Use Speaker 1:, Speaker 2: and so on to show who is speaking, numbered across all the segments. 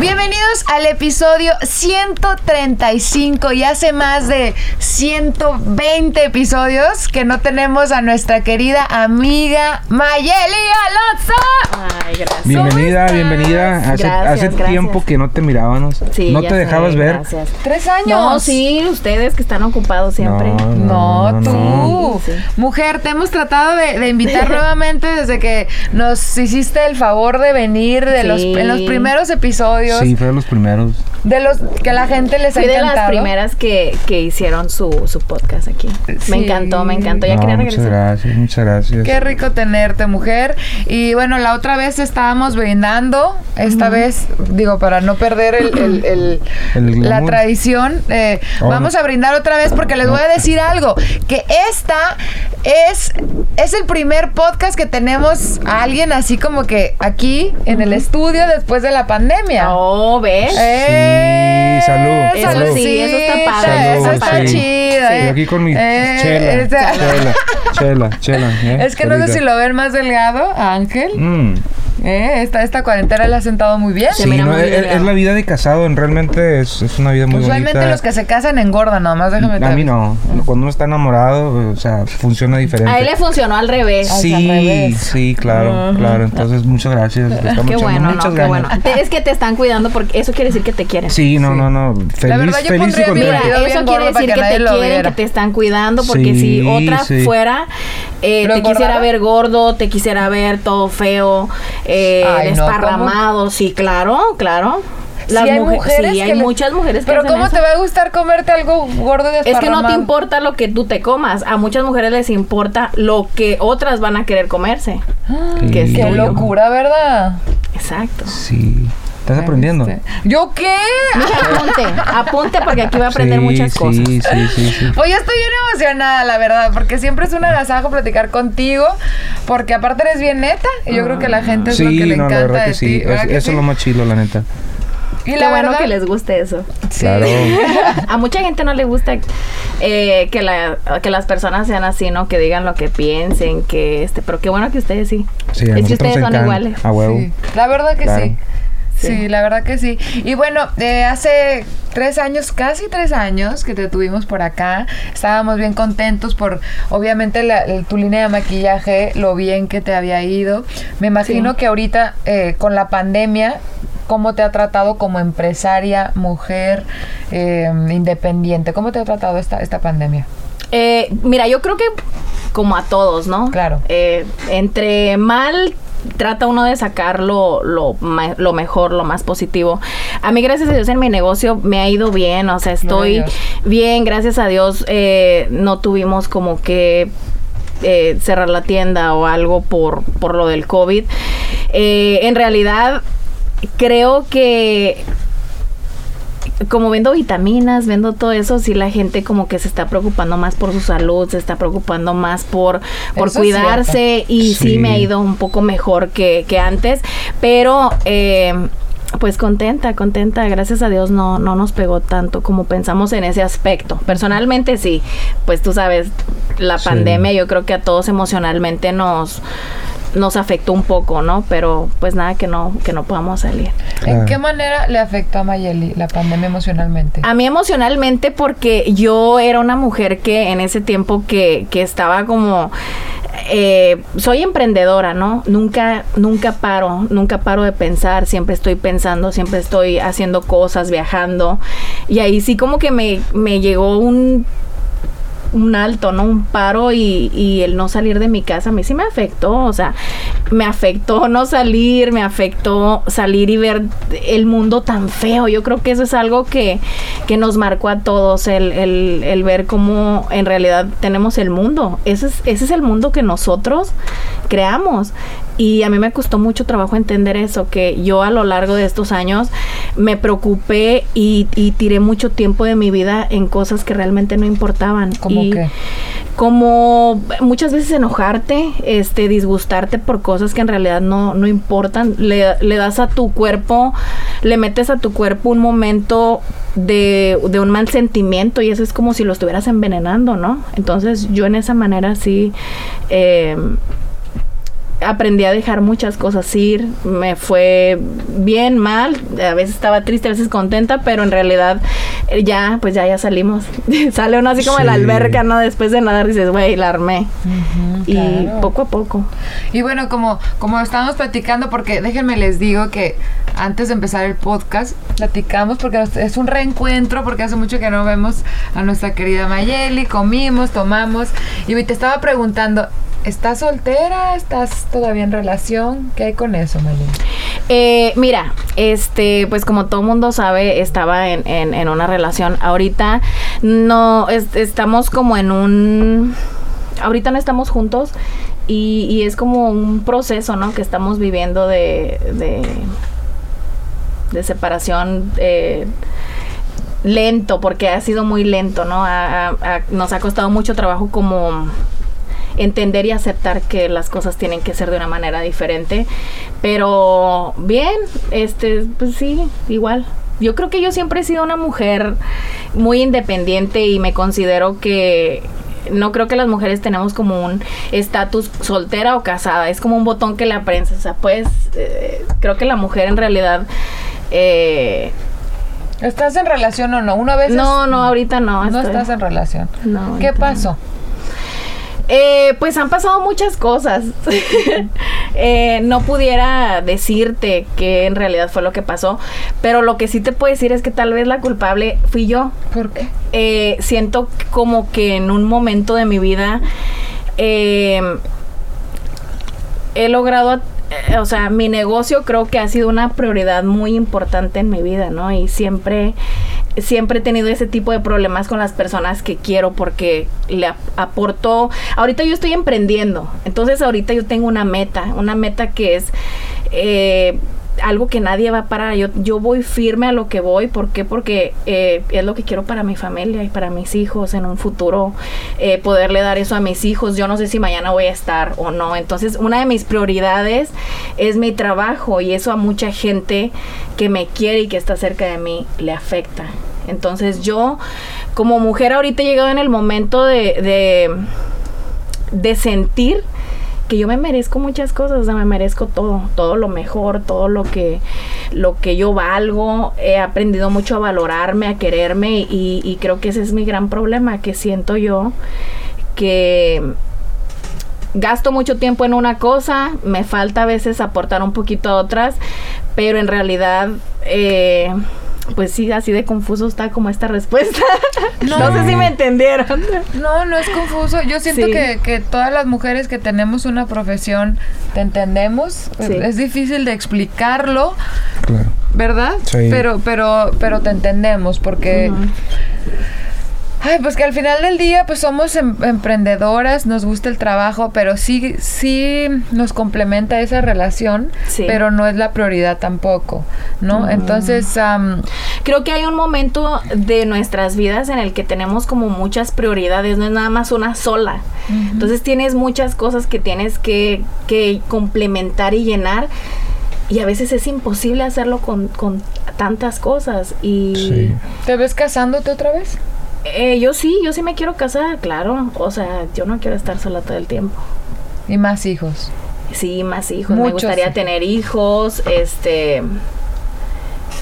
Speaker 1: Bienvenidos al episodio 135 y hace más de 120 episodios que no tenemos a nuestra querida amiga Mayeli Alonso.
Speaker 2: Ay, gracias.
Speaker 3: Bienvenida, bienvenida. Hace,
Speaker 2: Gracias,
Speaker 3: hace
Speaker 2: gracias.
Speaker 3: tiempo que no te mirábamos.
Speaker 2: Sí,
Speaker 3: no te
Speaker 2: sé,
Speaker 3: dejabas ver.
Speaker 2: Gracias.
Speaker 1: Tres años.
Speaker 2: No, sí, ustedes que están ocupados siempre.
Speaker 1: No,
Speaker 3: no,
Speaker 1: tú.
Speaker 3: no.
Speaker 2: Sí, sí.
Speaker 1: Mujer, te hemos tratado de, de invitar nuevamente desde que nos hiciste el favor de venir de los,
Speaker 2: Sí.
Speaker 1: en los primeros episodios.
Speaker 3: Sí, fue de los primeros.
Speaker 1: De los que la gente les ha
Speaker 2: Fui de
Speaker 1: encantado.
Speaker 2: las primeras que, que hicieron su, su podcast aquí.
Speaker 1: Sí.
Speaker 2: Me encantó, me encantó. Ya
Speaker 3: No,
Speaker 2: quería
Speaker 3: muchas
Speaker 2: regresar.
Speaker 3: gracias, muchas gracias.
Speaker 1: Qué rico tenerte, mujer. Y bueno, la otra vez estábamos brindando. Esta vez, digo, para no perder el, el- el-
Speaker 3: El
Speaker 1: la tradición, eh,
Speaker 3: Oh,
Speaker 1: vamos
Speaker 3: no.
Speaker 1: a brindar otra vez porque les voy a decir algo. Que esta es, es el primer podcast que tenemos a alguien así como que aquí en el estudio después de la pandemia.
Speaker 2: Oh, ¿ves?
Speaker 1: ¡Eh!
Speaker 3: Sí, salud,
Speaker 2: Eso
Speaker 3: salud.
Speaker 2: sí, eso está padre.
Speaker 1: Salud, Eso está
Speaker 3: sí.
Speaker 1: chido.
Speaker 3: Sí,
Speaker 1: ¿eh?
Speaker 3: aquí con mi
Speaker 1: Eh,
Speaker 3: chela,
Speaker 1: esta-
Speaker 3: chela, chela, chela. ¿eh?
Speaker 1: Es que no sé si lo ven más delgado, Ángel.
Speaker 3: Mm.
Speaker 1: Eh, esta, esta cuarentena le ha sentado muy bien.
Speaker 2: Se
Speaker 3: Sí,
Speaker 2: mira
Speaker 3: no,
Speaker 2: muy
Speaker 3: es, la vida de casado, en- realmente es, es una vida muy
Speaker 1: Usualmente
Speaker 3: bonita.
Speaker 1: los que se casan engordan, nomás déjame
Speaker 3: A mí
Speaker 1: te-
Speaker 3: no, cuando uno está enamorado, o sea, funciona diferente.
Speaker 2: A él le funcionó al revés.
Speaker 1: Al
Speaker 3: Sí,
Speaker 1: revés.
Speaker 3: sí, claro, claro. Entonces, muchas gracias.
Speaker 2: Qué bueno,
Speaker 3: muchas
Speaker 2: no, qué bueno. Es que te están cuidando porque eso quiere decir que te quieren.
Speaker 3: Sí, no, no, no. Feliz,
Speaker 1: verdad, yo
Speaker 3: feliz y
Speaker 2: Mira, eso quiere decir
Speaker 1: que
Speaker 2: te quieren,
Speaker 1: viera.
Speaker 2: que te están cuidando, porque
Speaker 3: Sí,
Speaker 2: si otra
Speaker 3: sí.
Speaker 2: fuera, eh,
Speaker 1: ¿Lo
Speaker 2: te quisiera ver gordo, te quisiera ver todo feo, eh,
Speaker 1: Ay, no,
Speaker 2: desparramado, sí, claro, claro.
Speaker 1: Sí, hay
Speaker 2: mujer-
Speaker 1: mujeres
Speaker 2: sí, hay muchas mujeres que
Speaker 1: Pero
Speaker 2: hacen
Speaker 1: ¿cómo
Speaker 2: eso.
Speaker 1: te va a gustar comerte algo gordo y
Speaker 2: Es que no te importa lo que tú te comas. A muchas mujeres les importa lo que otras van a querer comerse. que es
Speaker 1: Qué locura, ¿verdad?
Speaker 2: Exacto.
Speaker 3: Sí. ¿Estás aprendiendo?
Speaker 1: Este, ¿Yo qué?
Speaker 2: Mija, apunte, apunte porque aquí voy a aprender
Speaker 3: Sí,
Speaker 2: muchas
Speaker 3: sí,
Speaker 2: cosas.
Speaker 3: Sí, sí, sí.
Speaker 1: Yo estoy bien emocionada, la verdad, porque siempre es un agasajo platicar contigo, porque aparte eres bien neta, y yo creo que la gente es lo que
Speaker 3: Sí,
Speaker 1: le
Speaker 3: no,
Speaker 1: encanta
Speaker 3: la verdad
Speaker 1: de
Speaker 3: que sí.
Speaker 1: ti.
Speaker 3: Es-
Speaker 1: ¿verdad que
Speaker 3: eso
Speaker 1: sí?
Speaker 3: es lo más chilo, la neta.
Speaker 1: Y
Speaker 2: Qué
Speaker 1: la
Speaker 2: bueno
Speaker 1: verdad,
Speaker 2: que les guste eso.
Speaker 1: sí.
Speaker 3: Claro.
Speaker 2: A mucha gente no le gusta eh, que, la, que las personas sean así, ¿no? Que digan lo que piensen, que este, pero qué bueno que ustedes sí.
Speaker 3: Sí, a
Speaker 2: es que ustedes son
Speaker 3: encanta.
Speaker 2: iguales.
Speaker 3: A huevo.
Speaker 1: Sí, la verdad que
Speaker 3: Claro.
Speaker 1: sí. Sí.
Speaker 2: Sí.
Speaker 1: la verdad que sí. Y bueno, eh, hace tres años, casi tres años que te tuvimos por acá, estábamos bien contentos por, obviamente, la- el- tu línea de maquillaje, lo bien que te había ido. Me imagino
Speaker 2: Sí.
Speaker 1: que ahorita, eh, con la pandemia, ¿cómo te ha tratado como empresaria, mujer, eh, independiente? ¿Cómo te ha tratado esta, esta pandemia?
Speaker 2: Eh, mira, yo creo que como a todos, ¿no?
Speaker 1: Claro.
Speaker 2: Eh, entre mal trata uno de sacar lo, lo, mejor, lo más positivo. A mí, gracias a Dios, en mi negocio me ha ido bien, o sea, estoy bien, gracias a Dios, eh, no tuvimos como que eh, cerrar la tienda o algo por, por lo del COVID. Eh, en realidad, creo que como vendo vitaminas, vendo todo eso, sí la gente como que se está preocupando más por su salud, se está preocupando más por, por cuidarse y sí.
Speaker 3: Sí.
Speaker 2: me ha ido un poco mejor que, que antes, pero eh, pues contenta, contenta, gracias a Dios no, no nos pegó tanto como pensamos en ese aspecto. Personalmente sí, pues tú sabes, la
Speaker 3: Sí.
Speaker 2: pandemia yo creo que a todos emocionalmente nos nos afectó un poco, ¿no? Pero pues nada que no que no podamos salir.
Speaker 1: ¿En
Speaker 3: Claro.
Speaker 1: qué manera le afectó a Mayeli la pandemia emocionalmente?
Speaker 2: A mí emocionalmente porque yo era una mujer que en ese tiempo que, que estaba como... eh, soy emprendedora, ¿no? Nunca, nunca paro, nunca paro de pensar, siempre estoy pensando, siempre estoy haciendo cosas, viajando. Y ahí sí como que me, me llegó un un alto, ¿no? Un paro y, el no salir de mi casa a mí sí me afectó, o sea, me afectó no salir, me afectó salir y ver el mundo tan feo. Yo creo que eso es algo que, que nos marcó a todos, el, el, el ver cómo en realidad tenemos el mundo. Ese es, ese es el mundo que nosotros creamos. Y a mí me costó mucho trabajo entender eso, que yo a lo largo de estos años me preocupé y, y tiré mucho tiempo de mi vida en cosas que realmente no importaban.
Speaker 1: ¿Cómo
Speaker 2: y
Speaker 1: qué?
Speaker 2: como muchas veces enojarte, este, disgustarte por cosas que en realidad no, no importan. Le, le das a tu cuerpo, le metes a tu cuerpo un momento de, de un mal sentimiento y eso es como si lo estuvieras envenenando, ¿no? Entonces yo en esa manera sí... eh, aprendí a dejar muchas cosas ir, me fue bien, mal, a veces estaba triste, a veces contenta, pero en realidad eh, ya, pues ya, ya salimos. Sale uno así como de la alberca, ¿no? Después de nadar dices, güey, la armé. y
Speaker 1: claro.
Speaker 2: poco a poco.
Speaker 1: Y bueno, como, como estábamos platicando, porque déjenme les digo que antes de empezar el podcast, platicamos porque es un reencuentro, porque hace mucho que no vemos a nuestra querida Mayeli, comimos, tomamos, y te estaba preguntando, ¿estás soltera? ¿Estás todavía en relación? ¿Qué hay con eso, Mayeli?
Speaker 2: Eh, mira, este, pues como todo mundo sabe, estaba en, en- en una relación. Ahorita no, es- estamos como en un... Ahorita no estamos juntos y, y es como un proceso, ¿no? Que estamos viviendo de, de, de separación. eh, lento porque ha sido muy lento no nos ha costado mucho trabajo como entender y aceptar que las cosas tienen que ser de una manera diferente. Pero bien, este, pues sí, igual. Yo creo que yo siempre he sido una mujer muy independiente y me considero que no creo que las mujeres tenemos como un estatus soltera o casada. Es como un botón que le aprendes. O sea, pues eh, creo que la mujer en realidad... eh,
Speaker 1: ¿Estás en relación o no? Una vez
Speaker 2: no, no, ahorita no.
Speaker 1: no
Speaker 2: estoy-
Speaker 1: estás en relación.
Speaker 2: No,
Speaker 1: ¿Qué
Speaker 2: no. Eh, pues han pasado muchas cosas. Eh, no pudiera decirte que en realidad fue lo que pasó, pero lo que sí te puedo decir es que tal vez la culpable fui yo.
Speaker 1: ¿Por qué?
Speaker 2: Eh, siento como que en un momento de mi vida he logrado, o sea, mi negocio creo que ha sido una prioridad muy importante en mi vida, ¿no? Y siempre, siempre he tenido ese tipo de problemas con las personas que quiero porque le ap- aporto, ahorita yo estoy emprendiendo, entonces ahorita yo tengo una meta, una meta que es... eh, algo que nadie va a parar. Yo, yo voy firme a lo que voy. ¿Por qué? Porque eh, es lo que quiero para mi familia y para mis hijos en un futuro. eh, poderle dar eso a mis hijos. Yo no sé si mañana voy a estar o no. Entonces, una de mis prioridades es mi trabajo y eso a mucha gente que me quiere y que está cerca de mí le afecta. Entonces, yo como mujer ahorita he llegado en el momento de, de, de sentir que yo me merezco muchas cosas, o sea, me merezco todo, todo lo mejor, todo lo que, lo que yo valgo. He aprendido mucho a valorarme, a quererme y, y creo que ese es mi gran problema, que siento yo que gasto mucho tiempo en una cosa, me falta a veces aportar un poquito a otras, pero en realidad... eh, pues sí, así de confuso está como esta respuesta. No, sé si me entendieron.
Speaker 1: No, no es confuso. Yo siento
Speaker 2: Sí.
Speaker 1: que, que todas las mujeres que tenemos una profesión te entendemos.
Speaker 2: Sí.
Speaker 1: Es difícil de explicarlo,
Speaker 3: Claro.
Speaker 1: ¿verdad?
Speaker 3: Sí.
Speaker 1: Pero, pero, pero te entendemos porque. Ay, pues que al final del día, pues somos em- emprendedoras, nos gusta el trabajo, pero sí, sí nos complementa esa relación,
Speaker 2: Sí.
Speaker 1: pero no es la prioridad tampoco, ¿no? Entonces, am,
Speaker 2: Creo que hay un momento de nuestras vidas en el que tenemos como muchas prioridades, no es nada más una sola. Entonces tienes muchas cosas que tienes que, que complementar y llenar. Y a veces es imposible hacerlo con, con tantas cosas. Y
Speaker 3: Sí.
Speaker 1: ¿te ves casándote otra vez?
Speaker 2: Eh, yo sí, yo sí me quiero casar, claro. O sea, yo no quiero estar sola todo el tiempo.
Speaker 1: Y más hijos.
Speaker 2: Sí, más hijos. me gustaría tener hijos, este...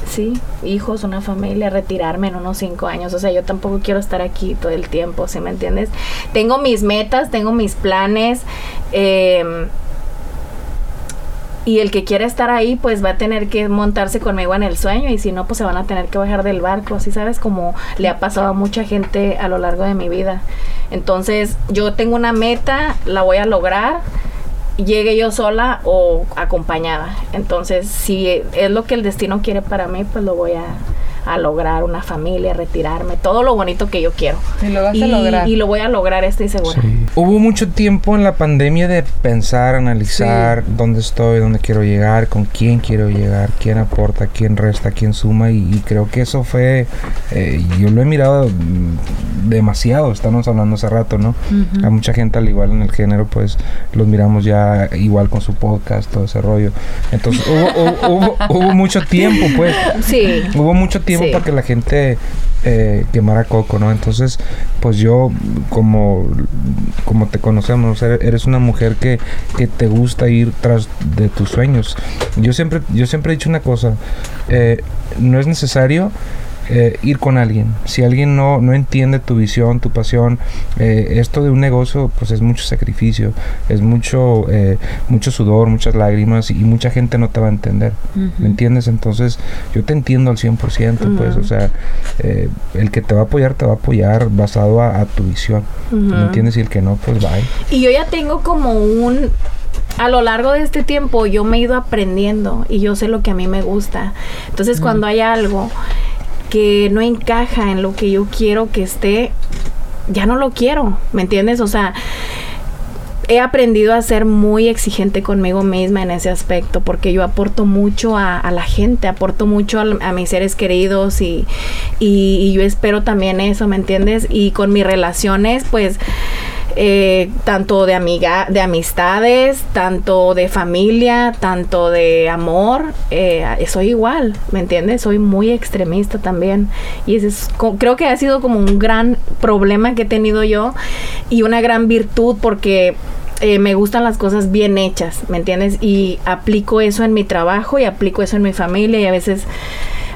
Speaker 2: Sí, hijos, una familia, retirarme en unos cinco años. O sea, yo tampoco quiero estar aquí todo el tiempo, ¿sí me entiendes? Tengo mis metas, tengo mis planes. eh, y el que quiera estar ahí, pues va a tener que montarse conmigo en el sueño. Y si no, pues se van a tener que bajar del barco. Así sabes, como le ha pasado a mucha gente a lo largo de mi vida. Entonces, yo tengo una meta, la voy a lograr llegue yo sola o acompañada. Entonces, si es lo que el destino quiere para mí, pues lo voy a, a lograr una familia, retirarme, todo lo bonito que yo quiero.
Speaker 1: Y lo vas a
Speaker 2: y,
Speaker 1: lograr.
Speaker 2: y lo voy a lograr, estoy segura.
Speaker 3: Sí. Hubo mucho tiempo en la pandemia de pensar, analizar dónde estoy, dónde quiero llegar, con quién quiero llegar, quién aporta, quién resta, quién suma y, y creo que eso fue, eh, yo lo he mirado mm, demasiado, estamos hablando hace rato, ¿no? A mucha gente al igual en el género pues los miramos ya igual con su podcast, todo ese rollo. Entonces hubo, hubo, hubo- hubo mucho tiempo pues.
Speaker 2: Sí.
Speaker 3: Hubo mucho tiempo
Speaker 2: Sí.
Speaker 3: para que la gente eh, quemara coco, ¿no? Entonces, pues yo, como, como te conocemos, er- eres una mujer que, que te gusta ir tras de tus sueños. Yo siempre, yo siempre he dicho una cosa, eh, no es necesario eh, ir con alguien. Si alguien no, no entiende tu visión, tu pasión, eh, esto de un negocio, pues es mucho sacrificio, es mucho, eh, mucho sudor, muchas lágrimas y mucha gente no te va a entender. ¿Me entiendes? Entonces, yo te entiendo al 100%, pues,
Speaker 2: Ujú.
Speaker 3: o sea, eh, el que te va a apoyar, te va a apoyar basado a, a tu visión. ¿Me
Speaker 2: Ujú.
Speaker 3: entiendes? Y el que no, pues, bye.
Speaker 2: Y yo ya tengo como un... A lo largo de este tiempo yo me he ido aprendiendo y yo sé lo que a mí me gusta. Entonces cuando hay algo que no encaja en lo que yo quiero que esté, ya no lo quiero, ¿me entiendes? O sea, he aprendido a ser muy exigente conmigo misma en ese aspecto, porque yo aporto mucho a, la gente, aporto mucho a, mis seres queridos y, y- y yo espero también eso, ¿me entiendes? Y con mis relaciones, pues, eh, tanto de amiga, de amistades, tanto de familia, tanto de amor, eh, soy igual, ¿me entiendes? Soy muy extremista también. Y ese es, creo que ha sido como un gran problema que he tenido yo y una gran virtud porque eh, me gustan las cosas bien hechas, ¿me entiendes? Y aplico eso en mi trabajo y aplico eso en mi familia y a veces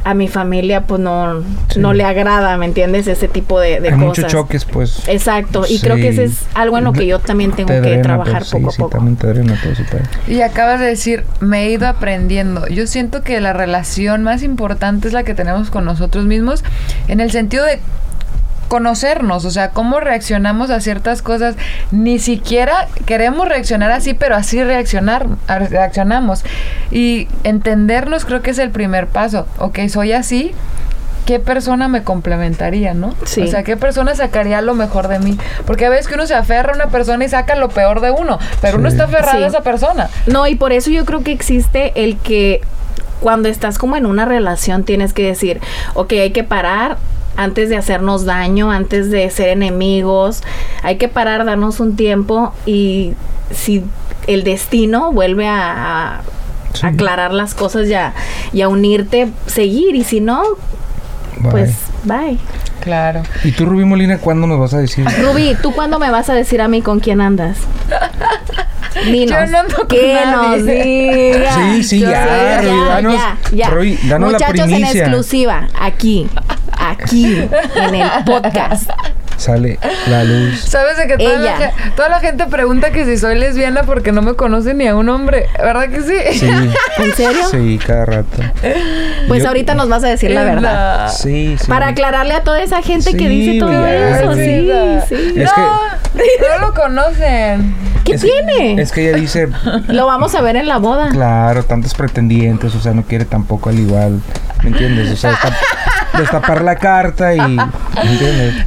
Speaker 2: a mi familia pues no,
Speaker 3: Sí.
Speaker 2: no le agrada, ¿me entiendes? Ese tipo de, de
Speaker 3: Hay
Speaker 2: cosas.
Speaker 3: muchos choques, pues.
Speaker 2: Exacto, y creo que ese es algo en lo que yo también tengo
Speaker 3: Te
Speaker 2: que
Speaker 3: drena,
Speaker 2: trabajar
Speaker 3: pues,
Speaker 2: poco
Speaker 3: sí,
Speaker 2: a poco.
Speaker 3: Sí, también te drena todo ese pedo.
Speaker 1: Y acabas de decir, me he ido aprendiendo. Yo siento que la relación más importante es la que tenemos con nosotros mismos, en el sentido de conocernos, o sea, cómo reaccionamos a ciertas cosas. Ni siquiera queremos reaccionar así, pero así reaccionar, reaccionamos. Y entendernos creo que es el primer paso. Ok, soy así. ¿Qué persona me complementaría, no?
Speaker 2: Sí.
Speaker 1: O sea, ¿qué persona sacaría lo mejor de mí? Porque a veces que uno se aferra a una persona y saca lo peor de uno, pero uno
Speaker 3: Sí.
Speaker 1: está aferrado
Speaker 2: Sí.
Speaker 1: a esa persona.
Speaker 2: No, y por eso yo creo que existe el que cuando estás como en una relación tienes que decir, ok, hay que parar antes de hacernos daño, antes de ser enemigos, hay que parar, darnos un tiempo y si el destino vuelve a, a
Speaker 3: Sí.
Speaker 2: aclarar las cosas y a, y a unirte, seguir y si no,
Speaker 3: Bye.
Speaker 2: pues bye.
Speaker 1: Claro.
Speaker 3: ¿Y tú, Rubí Molina, cuándo nos vas a decir?
Speaker 2: Rubí, ¿tú cuándo me vas a decir a mí con quién andas? Dinos.
Speaker 1: Yo no ando con
Speaker 2: que
Speaker 1: nadie.
Speaker 2: nos diga.
Speaker 3: Sí, sí,
Speaker 2: Yo
Speaker 3: ya,
Speaker 2: sé,
Speaker 3: Rubí, danos-
Speaker 2: ya, ya.
Speaker 3: Rubí, danos la
Speaker 2: Muchachos en
Speaker 3: primicia.
Speaker 2: exclusiva, aquí, aquí, en el podcast.
Speaker 3: Sale la luz.
Speaker 1: ¿Sabes de que toda la,
Speaker 2: Ella.
Speaker 1: ge- toda la gente pregunta que si soy lesbiana porque no me conoce ni a un hombre? ¿Verdad que sí?
Speaker 3: Sí.
Speaker 2: ¿En serio?
Speaker 3: Sí, cada rato.
Speaker 2: Pues
Speaker 3: Yo-
Speaker 2: ahorita nos vas a decir la verdad.
Speaker 3: Sí, sí.
Speaker 2: Para aclararle a toda esa gente que dice todo
Speaker 3: ya,
Speaker 2: eso. Sí, sí.
Speaker 3: Es
Speaker 1: no, no lo conocen.
Speaker 2: ¿Qué
Speaker 3: Es-
Speaker 2: tiene?
Speaker 3: Es que ella dice,
Speaker 2: Lo vamos a ver en la boda.
Speaker 3: claro, tantos pretendientes, o sea, no quiere tampoco al igual. ¿Me entiendes? O sea, destap- destapar la carta y.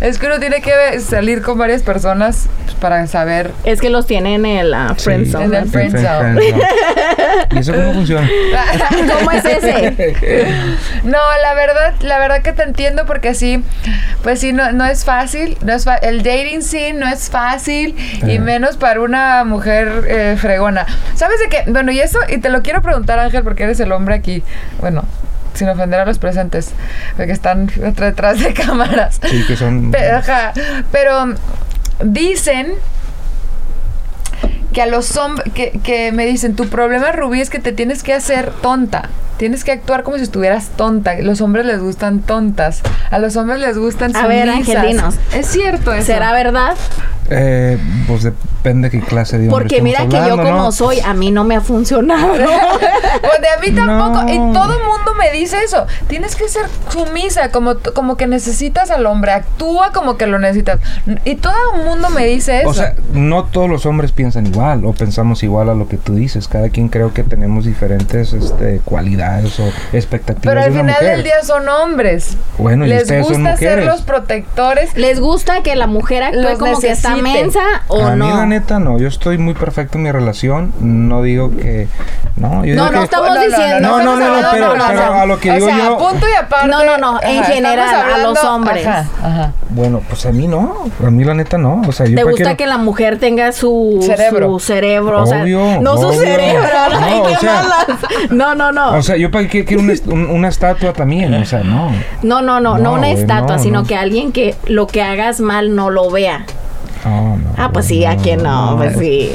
Speaker 1: Es que uno tiene que salir con varias personas pues, para saber.
Speaker 2: Es que los tiene en el ah, friend
Speaker 3: Sí.
Speaker 2: zone.
Speaker 1: En el
Speaker 2: ¿no?
Speaker 1: friend
Speaker 3: friend-
Speaker 1: zone.
Speaker 3: friend zone. ¿Y eso cómo funciona?
Speaker 2: ¿Cómo es ese?
Speaker 1: No, la verdad, la verdad que te entiendo porque sí, pues sí, no, no es fácil. No es el dating scene no es fácil y menos para una mujer eh, fregona. ¿Sabes de qué? Bueno, y eso, y te lo quiero preguntar, Ángel, porque eres el hombre aquí. Bueno, sin ofender a los presentes, porque están detrás de cámaras.
Speaker 3: Sí, que son.
Speaker 1: Ajá, pero dicen que a los hombres, que, que me dicen, tu problema, Rubí, es que te tienes que hacer tonta. Tienes que actuar como si estuvieras tonta. Los hombres les gustan tontas. A los hombres les gustan
Speaker 2: A ver,
Speaker 1: sumisas.
Speaker 2: Dinos.
Speaker 1: Es cierto eso.
Speaker 2: ¿Será verdad?
Speaker 3: Eh, pues depende qué clase de hombre
Speaker 2: Porque mira
Speaker 3: estamos
Speaker 2: que yo
Speaker 3: hablando,
Speaker 2: como
Speaker 3: ¿no?
Speaker 2: soy, a mí no me ha funcionado.
Speaker 1: Pues de a mí tampoco.
Speaker 3: No.
Speaker 1: Y todo el mundo me dice eso. Tienes que ser sumisa, como, como que necesitas al hombre. Actúa como que lo necesitas. Y todo el mundo me dice eso.
Speaker 3: O sea, no todos los hombres piensan igual o pensamos igual a lo que tú dices. Cada quien creo que tenemos diferentes este, cualidades o expectativas
Speaker 1: Pero
Speaker 3: de
Speaker 1: al
Speaker 3: una
Speaker 1: final
Speaker 3: mujer.
Speaker 1: del día son hombres.
Speaker 3: Bueno, y
Speaker 1: Les
Speaker 3: ustedes son
Speaker 1: gusta ser
Speaker 3: mujeres.
Speaker 1: los protectores.
Speaker 2: ¿Les gusta que la mujer actúe
Speaker 1: Los
Speaker 2: como que está mensa o
Speaker 3: a
Speaker 2: no?
Speaker 3: mí la neta no, yo estoy muy perfecto en mi relación, no digo que no, yo
Speaker 2: No,
Speaker 3: digo
Speaker 2: no
Speaker 3: que
Speaker 2: estamos diciendo-
Speaker 3: No, no, no, no,
Speaker 1: estamos
Speaker 3: pero- pero a lo que
Speaker 1: o
Speaker 3: digo
Speaker 1: sea,
Speaker 3: yo-
Speaker 1: punto y aparte.
Speaker 2: No, no, no, en general, a los hombres.
Speaker 1: Ajá, ajá.
Speaker 3: bueno, pues a mí no, a mí la neta no, o sea, yo
Speaker 2: ¿Te gusta que la mujer tenga su
Speaker 1: Cerebro.
Speaker 2: su cerebro? o sea,
Speaker 3: Obvio,
Speaker 2: no su
Speaker 3: obvio.
Speaker 2: cerebro. ay,
Speaker 3: No,
Speaker 2: qué
Speaker 3: o sea-
Speaker 2: malas. no, no, no.
Speaker 3: O sea, yo para qué quiero una, una estatua también, o sea, no.
Speaker 2: no, no, no, no,
Speaker 3: No,
Speaker 2: una estatua,
Speaker 3: no,
Speaker 2: sino
Speaker 3: no.
Speaker 2: que alguien que lo que hagas mal no lo vea.
Speaker 3: No, no,
Speaker 2: Ah, pues sí, a quién no, pues sí.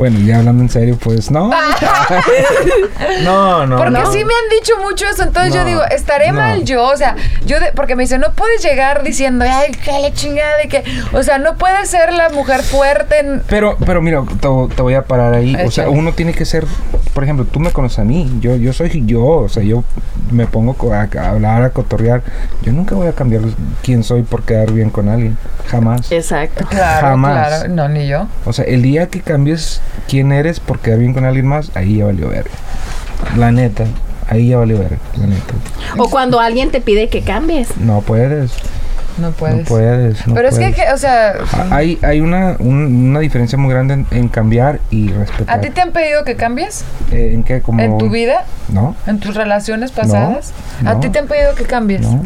Speaker 3: Bueno, ya hablando en serio, pues no. no, no.
Speaker 1: Porque
Speaker 3: no.
Speaker 1: sí me han dicho mucho eso, entonces yo digo, estaré
Speaker 3: no.
Speaker 1: mal yo, o sea, yo de- porque me dicen, no puedes llegar diciendo, ay, qué la chingada de que, o sea, no puedes ser la mujer fuerte, en-
Speaker 3: Pero, pero mira, te, te voy a parar ahí. O sea, uno tiene que ser, por ejemplo, tú me conoces a mí. Yo, yo soy yo. O sea, yo me pongo a, a hablar, a cotorrear. Yo nunca voy a cambiar quién soy por quedar bien con alguien. Jamás.
Speaker 2: Exacto.
Speaker 1: claro,
Speaker 3: Jamás.
Speaker 1: claro, no, ni yo.
Speaker 3: O sea, el día que cambies quién eres por quedar bien con alguien más, ahí ya valió ver. La neta, ahí ya valió ver. La neta.
Speaker 2: O cuando alguien te pide que cambies.
Speaker 3: No puedes.
Speaker 1: No puedes.
Speaker 3: No puedes. no
Speaker 1: Pero es que,
Speaker 3: puedes.
Speaker 1: que, o sea,
Speaker 3: Ah, Hay, hay una, un- una diferencia muy grande en, en cambiar y respetar.
Speaker 1: ¿a ti te han pedido que cambies
Speaker 3: Eh, ¿En qué? Como...
Speaker 1: en tu vida,
Speaker 3: No,
Speaker 1: en tus relaciones pasadas? ¿A
Speaker 3: no.
Speaker 1: ti te han pedido que cambies?
Speaker 3: no.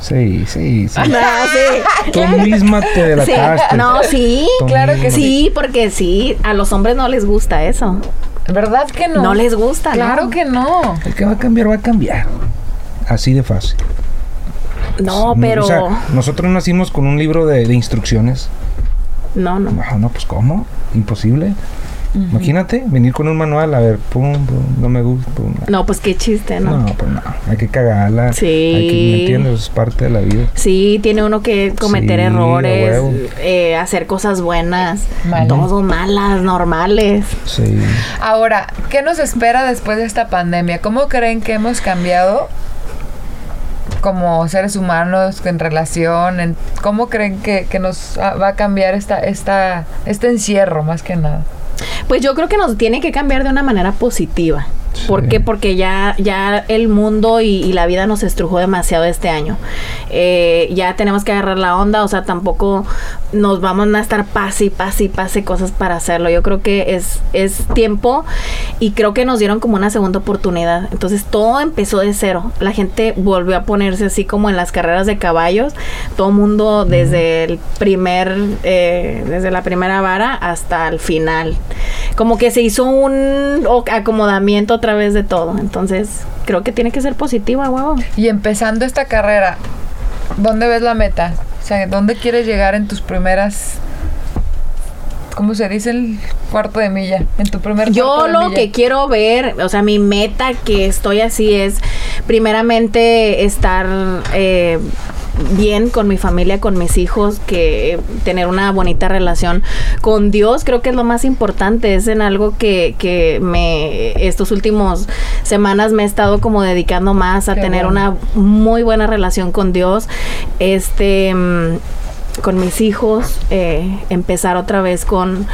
Speaker 3: Sí, sí, sí.
Speaker 2: Ah, sí.
Speaker 3: Tú misma te
Speaker 2: Sí.
Speaker 3: delataste.
Speaker 2: No, sí.
Speaker 3: Tú
Speaker 1: claro que
Speaker 3: misma.
Speaker 2: Sí, porque sí, a los hombres no les gusta eso.
Speaker 1: ¿Verdad que no?
Speaker 2: No, les gusta,
Speaker 1: Claro
Speaker 2: ¿no?
Speaker 1: que no.
Speaker 3: El que va a cambiar, va a cambiar. Así de fácil.
Speaker 2: No, pero
Speaker 3: O sea, nosotros nacimos con un libro de, de instrucciones.
Speaker 2: no, no.
Speaker 3: No, no, pues ¿cómo? Imposible. Imagínate, venir con un manual, a ver, pum, pum, no me gusta, pum.
Speaker 2: No, pues qué chiste, ¿no?
Speaker 3: No, pues no, hay que cagarla.
Speaker 2: Sí.
Speaker 3: Hay que, ¿me entiendes? Es parte de la vida.
Speaker 2: Sí, tiene uno que cometer
Speaker 3: Sí,
Speaker 2: errores, eh, hacer cosas buenas, todo malas, normales.
Speaker 3: Sí.
Speaker 1: Ahora, ¿qué nos espera después de esta pandemia? ¿Cómo creen que hemos cambiado como seres humanos en relación? En, ¿Cómo creen que, que nos va a cambiar esta, esta, este encierro más que nada?
Speaker 2: Pues yo creo que nos tiene que cambiar de una manera positiva. ¿Por
Speaker 3: Sí.
Speaker 2: qué? Porque ya, ya el mundo y, y la vida nos estrujó demasiado este año. Eh, ya tenemos que agarrar la onda, o sea, tampoco nos vamos a estar pase y pase y pase cosas para hacerlo. Yo creo que es, es tiempo y creo que nos dieron como una segunda oportunidad. Entonces todo empezó de cero. La gente volvió a ponerse así como en las carreras de caballos. Todo mundo desde el primer, eh, desde la primera vara hasta el final. Como que se hizo un acomodamiento otra vez de todo. Entonces creo que tiene que ser positiva, huevo.
Speaker 1: Y empezando esta carrera, ¿dónde ves la meta? O sea, ¿dónde quieres llegar en tus primeras... ¿Cómo se dice el cuarto de milla? En tu primer
Speaker 2: Yo
Speaker 1: de
Speaker 2: lo
Speaker 1: milla.
Speaker 2: que quiero ver, o sea, mi meta que estoy así es, primeramente, estar eh, bien con mi familia, con mis hijos, que tener una bonita relación con Dios, creo que es lo más importante, es en algo que, que me, estos últimos semanas me he estado como dedicando más a
Speaker 1: Qué
Speaker 2: tener
Speaker 1: bueno.
Speaker 2: una muy buena relación con Dios, este... con mis hijos, eh, empezar otra vez con,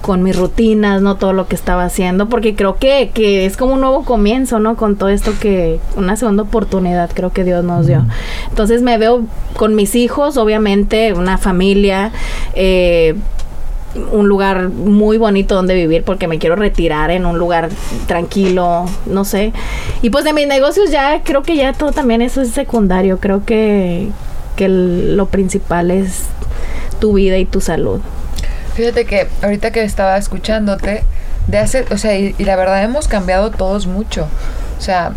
Speaker 2: con mis rutinas, ¿no? Todo lo que estaba haciendo, porque creo que, que es como un nuevo comienzo, ¿no? Con todo esto que, una segunda oportunidad creo que Dios nos dio. Entonces me veo con mis hijos, obviamente, una familia, eh, un lugar muy bonito donde vivir porque me quiero retirar en un lugar tranquilo, no sé. Y pues de mis negocios ya creo que ya todo también eso es secundario, creo que, que el- lo principal es tu vida y tu salud.
Speaker 1: Fíjate que ahorita que estaba escuchándote, de hace, o sea, y, y la verdad hemos cambiado todos mucho. O sea,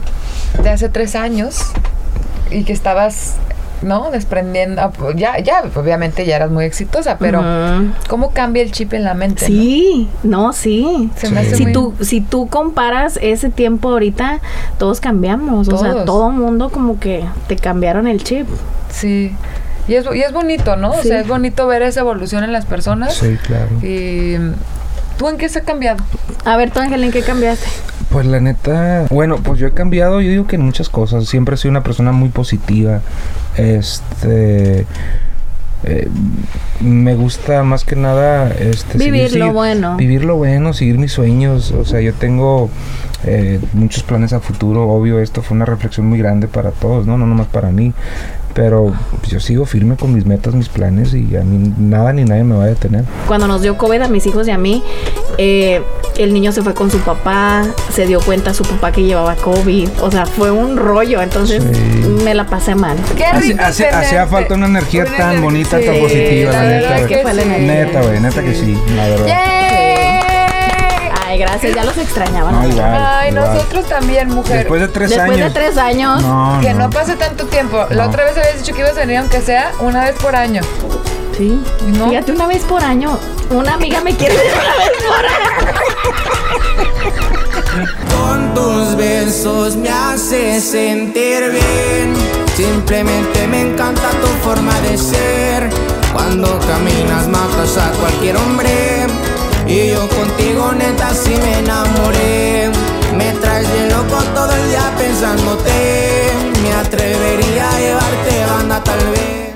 Speaker 1: de hace tres años y que estabas, ¿no? Desprendiendo, ah, pues, ya, ya, obviamente ya eras muy exitosa, pero
Speaker 2: Ujú.
Speaker 1: ¿cómo cambia el chip en la mente?
Speaker 2: Sí, no, sí.
Speaker 1: Se me hace
Speaker 2: Si
Speaker 1: muy-
Speaker 2: tú, si tú comparas ese tiempo ahorita, todos cambiamos. O sea, todo mundo como que te cambiaron el chip.
Speaker 1: Sí. Y es, y es bonito, ¿no? O sea, es bonito ver esa evolución en las personas.
Speaker 3: Sí, claro.
Speaker 1: Y ¿tú en qué se ha cambiado?
Speaker 2: A ver, tú, Ángel, ¿en qué cambiaste?
Speaker 3: Pues la neta, bueno, pues yo he cambiado, yo digo que en muchas cosas. Siempre he sido una persona muy positiva. Este. eh, me gusta más que nada este,
Speaker 2: Vivir lo bueno.
Speaker 3: Vivir lo bueno, seguir mis sueños. O sea, yo tengo eh, muchos planes a futuro. Obvio, esto fue una reflexión muy grande para todos, ¿no? No nomás para mí. Pero pues, yo sigo firme con mis metas, mis planes y a mí nada ni nadie me va a detener.
Speaker 2: Cuando nos dio COVID a mis hijos y a mí, eh, el niño se fue con su papá, se dio cuenta su papá que llevaba COVID. O sea, fue un rollo. Entonces
Speaker 3: Sí.
Speaker 2: me la pasé mal.
Speaker 1: Qué
Speaker 3: Hace- hace- hacía falta una energía
Speaker 1: Una
Speaker 3: tan
Speaker 1: energía-
Speaker 3: bonita,
Speaker 1: sí,
Speaker 3: tan positiva, la,
Speaker 1: la
Speaker 3: neta.
Speaker 1: que.
Speaker 3: Neta, güey, neta que sí, la verdad.
Speaker 2: Ay, gracias, ya los extrañaba.
Speaker 3: No, igual.
Speaker 1: Ay,
Speaker 3: igual.
Speaker 1: nosotros también, mujer.
Speaker 3: Después de tres
Speaker 2: Después
Speaker 3: años.
Speaker 2: de tres años,
Speaker 3: No,
Speaker 1: que no.
Speaker 3: no.
Speaker 1: pase tanto tiempo. La otra vez habías dicho que ibas a venir aunque sea una vez por año.
Speaker 2: sí.
Speaker 1: ¿No?
Speaker 2: Fíjate, una vez por año, una amiga me quiere ver una vez por año.
Speaker 4: Con tus besos me haces sentir bien. Simplemente me encanta tu forma de ser. Cuando caminas matas a cualquier hombre. Y yo contigo neta sí me enamoré. Me traes bien loco todo el día pensándote. Me atrevería a llevarte banda tal vez.